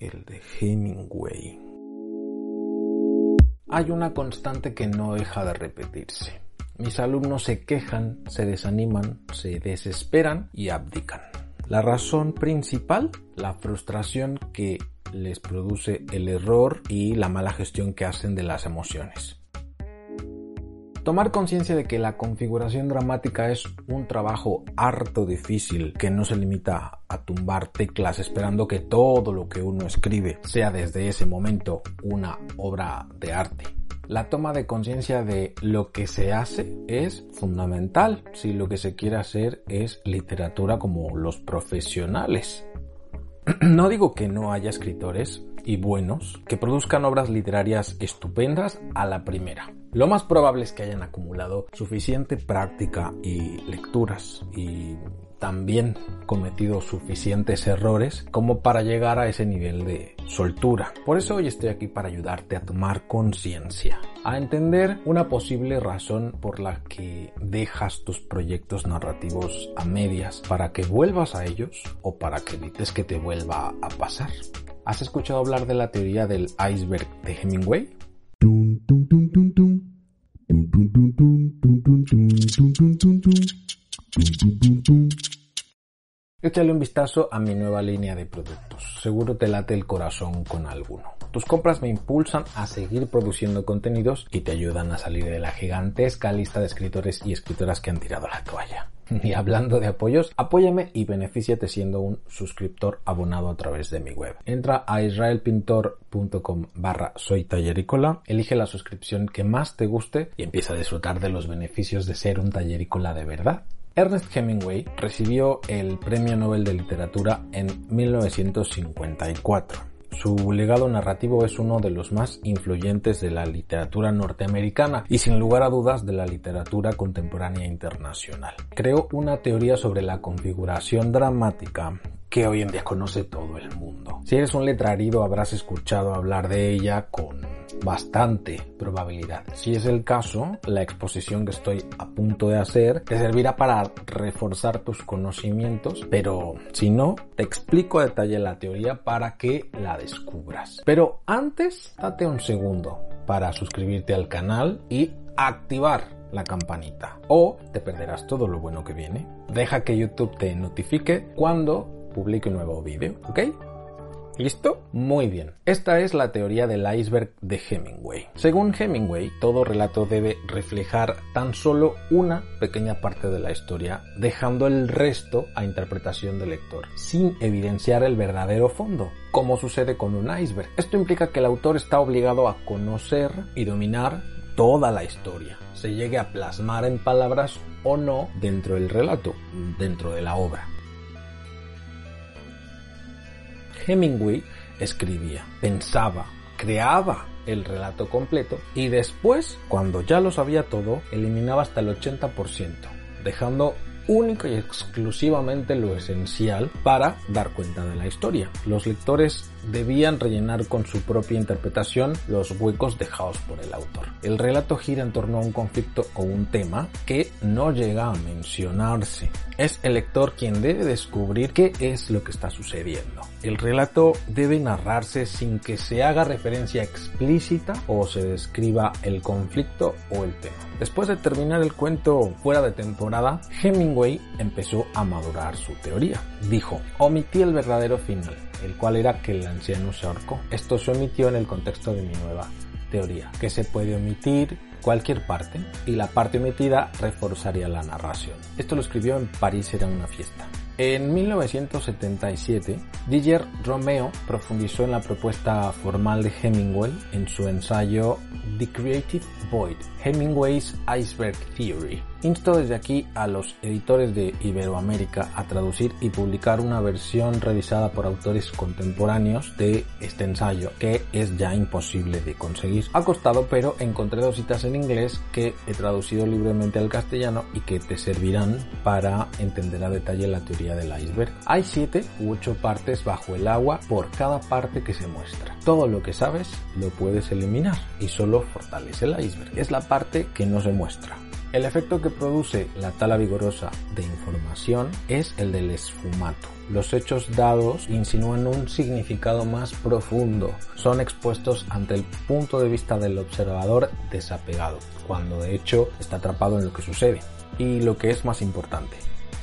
el de Hemingway. Hay una constante que no deja de repetirse. Mis alumnos se quejan, se desaniman, se desesperan y abdican. La razón principal, la frustración que les produce el error y la mala gestión que hacen de las emociones. Tomar conciencia de que la configuración dramática es un trabajo harto difícil que no se limita a tumbar teclas esperando que todo lo que uno escribe sea desde ese momento una obra de arte. La toma de conciencia de lo que se hace es fundamental si lo que se quiere hacer es literatura como los profesionales. No digo que no haya escritores y buenos que produzcan obras literarias estupendas a la primera. Lo más probable es que hayan acumulado suficiente práctica y lecturas y también cometido suficientes errores como para llegar a ese nivel de soltura. Por eso hoy estoy aquí para ayudarte a tomar conciencia, a entender una posible razón por la que dejas tus proyectos narrativos a medias, para que vuelvas a ellos o para que evites que te vuelva a pasar. ¿Has escuchado hablar de la teoría del iceberg de Hemingway? Échale un vistazo a mi nueva línea de productos. Seguro te late el corazón con alguno. Tus compras me impulsan a seguir produciendo contenidos y te ayudan a salir de la gigantesca lista de escritores y escritoras que han tirado la toalla. Y hablando de apoyos, apóyame y benefíciate siendo un suscriptor abonado a través de mi web. Entra a israelpintor.com barra soy tallerícola, elige la suscripción que más te guste y empieza a disfrutar de los beneficios de ser un tallerícola de verdad. Ernest Hemingway recibió el Premio Nobel de Literatura en 1954. Su legado narrativo es uno de los más influyentes de la literatura norteamericana y sin lugar a dudas de la literatura contemporánea internacional. Creó una teoría sobre la configuración dramática que hoy en día conoce todo el mundo. Si eres un letrarido habrás escuchado hablar de ella con bastante probabilidad. Si es el caso, la exposición que estoy a punto de hacer te servirá para reforzar tus conocimientos, pero si no, te explico a detalle la teoría para que la descubras. Pero antes, date un segundo para suscribirte al canal y activar la campanita o te perderás todo lo bueno que viene. Deja que YouTube te notifique cuando publique un nuevo vídeo, ¿ok? ¿Listo? Muy bien. Esta es la teoría del iceberg de Hemingway. Según Hemingway, todo relato debe reflejar tan solo una pequeña parte de la historia, dejando el resto a interpretación del lector, sin evidenciar el verdadero fondo, como sucede con un iceberg. Esto implica que el autor está obligado a conocer y dominar toda la historia, se llegue a plasmar en palabras o no dentro del relato, dentro de la obra. Hemingway escribía, pensaba, creaba el relato completo y después, cuando ya lo sabía todo, eliminaba hasta el 80%, dejando única y exclusivamente lo esencial para dar cuenta de la historia. Los lectores debían rellenar con su propia interpretación los huecos dejados por el autor. El relato gira en torno a un conflicto o un tema que no llega a mencionarse. Es el lector quien debe descubrir qué es lo que está sucediendo. El relato debe narrarse sin que se haga referencia explícita o se describa el conflicto o el tema. Después de terminar el cuento fuera de temporada, Hemingway empezó a madurar su teoría. Dijo, omití el verdadero final, el cual era que el anciano se ahorcó. Esto se omitió en el contexto de mi nueva teoría, que se puede omitir cualquier parte y la parte omitida reforzaría la narración. Esto lo escribió en París era una fiesta. En 1977, Didier Romeo profundizó en la propuesta formal de Hemingway en su ensayo The Creative Void, Hemingway's Iceberg Theory, Insto desde aquí a los editores de Iberoamérica a traducir y publicar una versión revisada por autores contemporáneos de este ensayo, que es ya imposible de conseguir. Ha costado, pero encontré dos citas en inglés que he traducido libremente al castellano y que te servirán para entender a detalle la teoría del iceberg. Hay siete u ocho partes bajo el agua por cada parte que se muestra. Todo lo que sabes lo puedes eliminar y solo fortalece el iceberg. Es la parte que no se muestra. El efecto que produce la tala vigorosa de información es el del esfumato. Los hechos dados insinúan un significado más profundo. Son expuestos ante el punto de vista del observador desapegado, cuando de hecho está atrapado en lo que sucede. Y lo que es más importante,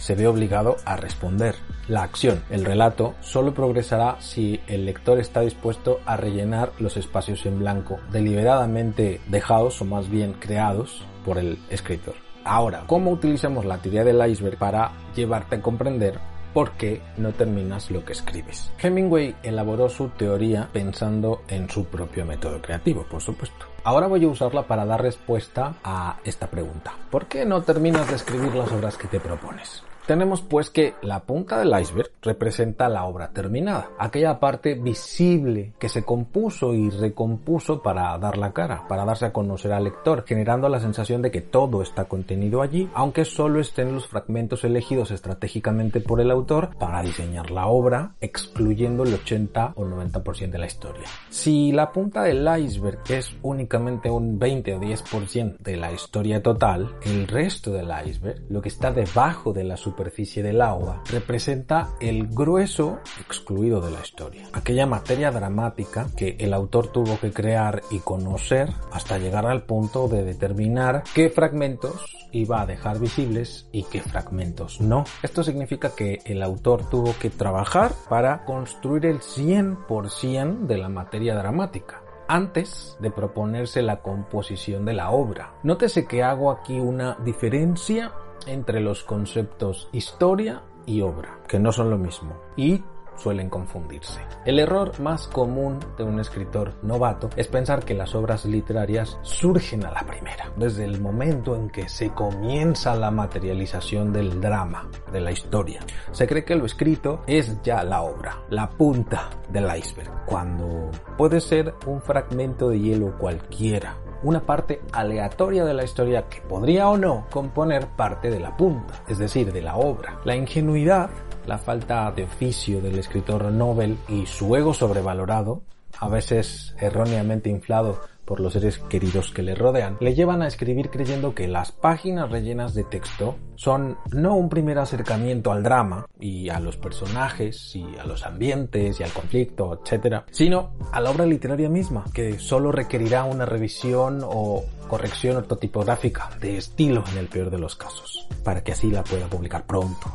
se ve obligado a responder. La acción, el relato, solo progresará si el lector está dispuesto a rellenar los espacios en blanco, deliberadamente dejados o más bien creados por el escritor. Ahora, ¿cómo utilizamos la teoría del iceberg para llevarte a comprender por qué no terminas lo que escribes? Hemingway elaboró su teoría pensando en su propio método creativo, por supuesto. Ahora voy a usarla para dar respuesta a esta pregunta. ¿Por qué no terminas de escribir las obras que te propones? Tenemos pues que la punta del iceberg representa la obra terminada, aquella parte visible que se compuso y recompuso para dar la cara, para darse a conocer al lector, generando la sensación de que todo está contenido allí, aunque solo estén los fragmentos elegidos estratégicamente por el autor para diseñar la obra, excluyendo el 80 o 90% de la historia. Si la punta del iceberg es únicamente un 20 o 10% de la historia total, el resto del iceberg, lo que está debajo de la superficie, superficie del agua representa el grueso excluido de la historia. Aquella materia dramática que el autor tuvo que crear y conocer hasta llegar al punto de determinar qué fragmentos iba a dejar visibles y qué fragmentos no. Esto significa que el autor tuvo que trabajar para construir el 100% de la materia dramática antes de proponerse la composición de la obra. Nótese que hago aquí una diferencia entre los conceptos historia y obra, que no son lo mismo, y suelen confundirse. El error más común de un escritor novato es pensar que las obras literarias surgen a la primera, desde el momento en que se comienza la materialización del drama, de la historia. Se cree que lo escrito es ya la obra, la punta del iceberg, cuando puede ser un fragmento de hielo cualquiera una parte aleatoria de la historia que podría o no componer parte de la punta, es decir, de la obra. La ingenuidad, la falta de oficio del escritor Nobel y su ego sobrevalorado, a veces erróneamente inflado por los seres queridos que le rodean, le llevan a escribir creyendo que las páginas rellenas de texto son no un primer acercamiento al drama y a los personajes y a los ambientes y al conflicto, etc., sino a la obra literaria misma, que solo requerirá una revisión o corrección ortotipográfica de estilo en el peor de los casos, para que así la pueda publicar pronto.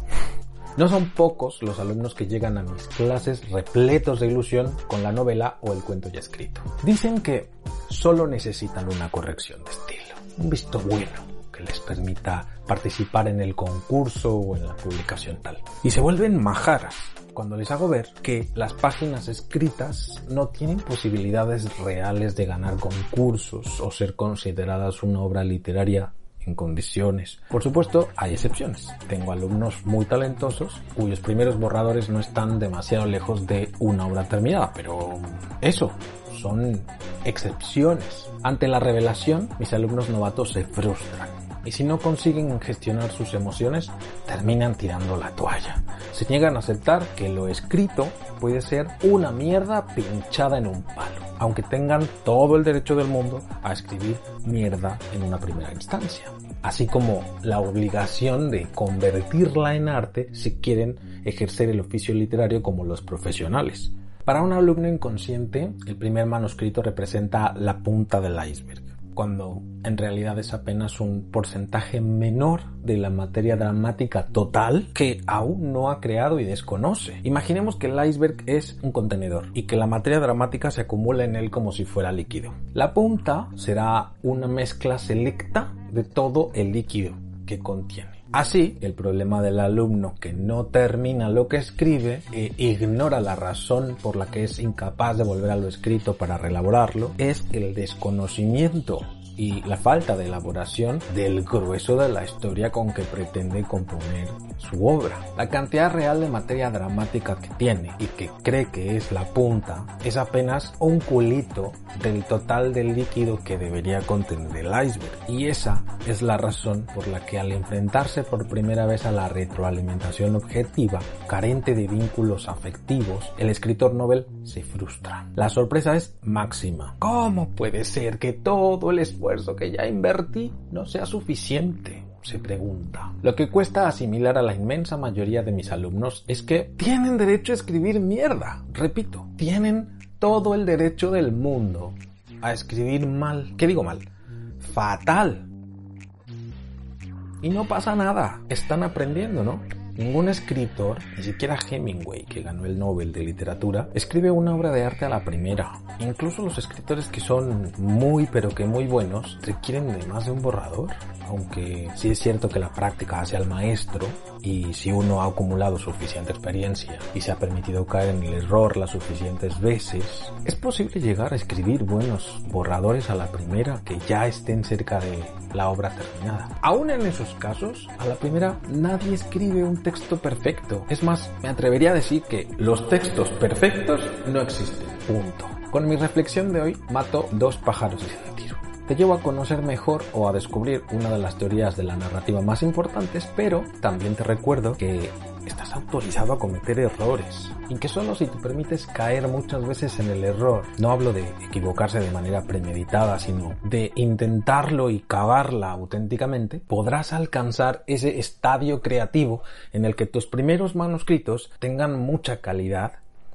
No son pocos los alumnos que llegan a mis clases repletos de ilusión con la novela o el cuento ya escrito. Dicen que solo necesitan una corrección de estilo, un visto bueno que les permita participar en el concurso o en la publicación tal. Y se vuelven majaras cuando les hago ver que las páginas escritas no tienen posibilidades reales de ganar concursos o ser consideradas una obra literaria en condiciones. Por supuesto, hay excepciones. Tengo alumnos muy talentosos cuyos primeros borradores no están demasiado lejos de una obra terminada, pero eso son excepciones. Ante la revelación, mis alumnos novatos se frustran y si no consiguen gestionar sus emociones, terminan tirando la toalla. Se niegan a aceptar que lo escrito puede ser una mierda pinchada en un palo, aunque tengan todo el derecho del mundo a escribir mierda en una primera instancia. Así como la obligación de convertirla en arte si quieren ejercer el oficio literario como los profesionales. Para un alumno inconsciente, el primer manuscrito representa la punta del iceberg cuando en realidad es apenas un porcentaje menor de la materia dramática total que aún no ha creado y desconoce. Imaginemos que el iceberg es un contenedor y que la materia dramática se acumula en él como si fuera líquido. La punta será una mezcla selecta de todo el líquido que contiene. Así, el problema del alumno que no termina lo que escribe e ignora la razón por la que es incapaz de volver a lo escrito para relaborarlo es el desconocimiento y la falta de elaboración del grueso de la historia con que pretende componer su obra. La cantidad real de materia dramática que tiene y que cree que es la punta es apenas un culito del total del líquido que debería contener el iceberg. Y esa es la razón por la que al enfrentarse por primera vez a la retroalimentación objetiva, carente de vínculos afectivos, el escritor Nobel se frustra. La sorpresa es máxima. ¿Cómo puede ser que todo el esfuerzo que ya invertí no sea suficiente? se pregunta. Lo que cuesta asimilar a la inmensa mayoría de mis alumnos es que tienen derecho a escribir mierda. Repito, tienen todo el derecho del mundo a escribir mal. ¿Qué digo mal? Fatal. Y no pasa nada. Están aprendiendo, ¿no? Ningún escritor, ni siquiera Hemingway, que ganó el Nobel de Literatura, escribe una obra de arte a la primera. Incluso los escritores que son muy pero que muy buenos requieren de más de un borrador aunque sí es cierto que la práctica hace al maestro y si uno ha acumulado suficiente experiencia y se ha permitido caer en el error las suficientes veces, es posible llegar a escribir buenos borradores a la primera que ya estén cerca de la obra terminada. Aún en esos casos, a la primera nadie escribe un texto perfecto. Es más, me atrevería a decir que los textos perfectos no existen. Punto. Con mi reflexión de hoy mato dos pájaros de un tiro te llevo a conocer mejor o a descubrir una de las teorías de la narrativa más importantes, pero también te recuerdo que estás autorizado a cometer errores y que solo si te permites caer muchas veces en el error, no hablo de equivocarse de manera premeditada, sino de intentarlo y cavarla auténticamente, podrás alcanzar ese estadio creativo en el que tus primeros manuscritos tengan mucha calidad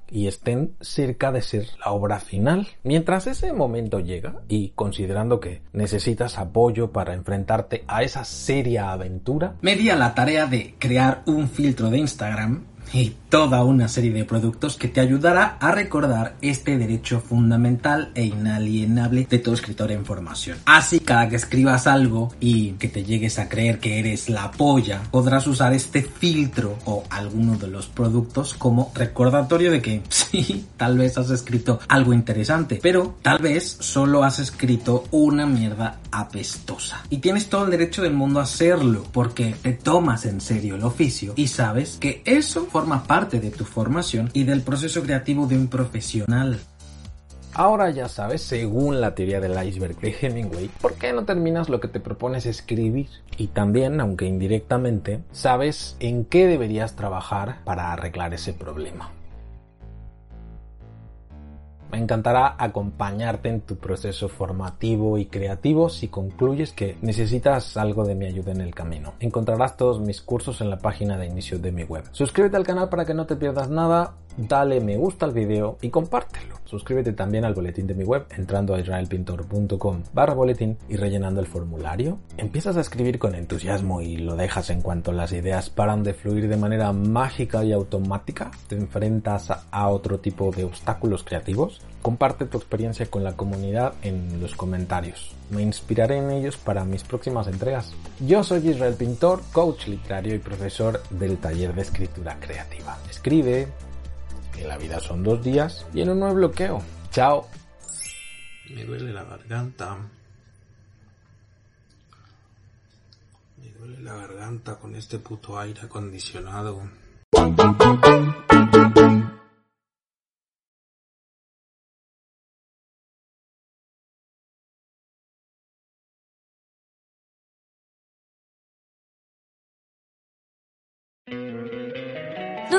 y estén cerca de ser la obra final. Mientras ese momento llega y considerando que necesitas apoyo para enfrentarte a esa seria aventura, me di la tarea de crear un filtro de Instagram y toda una serie de productos que te ayudará a recordar este derecho fundamental e inalienable de todo escritor en formación. Así cada que escribas algo y que te llegues a creer que eres la polla, podrás usar este filtro o alguno de los productos como recordatorio de que sí, tal vez has escrito algo interesante, pero tal vez solo has escrito una mierda apestosa. Y tienes todo el derecho del mundo a hacerlo porque te tomas en serio el oficio y sabes que eso forma parte de tu formación y del proceso creativo de un profesional. Ahora ya sabes, según la teoría del iceberg de Hemingway, por qué no terminas lo que te propones escribir. Y también, aunque indirectamente, sabes en qué deberías trabajar para arreglar ese problema. Me encantará acompañarte en tu proceso formativo y creativo si concluyes que necesitas algo de mi ayuda en el camino. Encontrarás todos mis cursos en la página de inicio de mi web. Suscríbete al canal para que no te pierdas nada dale me gusta al video y compártelo. Suscríbete también al boletín de mi web entrando a israelpintor.com barra boletín y rellenando el formulario. Empiezas a escribir con entusiasmo y lo dejas en cuanto las ideas paran de fluir de manera mágica y automática. Te enfrentas a otro tipo de obstáculos creativos. Comparte tu experiencia con la comunidad en los comentarios. Me inspiraré en ellos para mis próximas entregas. Yo soy Israel Pintor, coach literario y profesor del taller de escritura creativa. Escribe, que la vida son dos días y en un nuevo bloqueo. Chao. Me duele la garganta. Me duele la garganta con este puto aire acondicionado.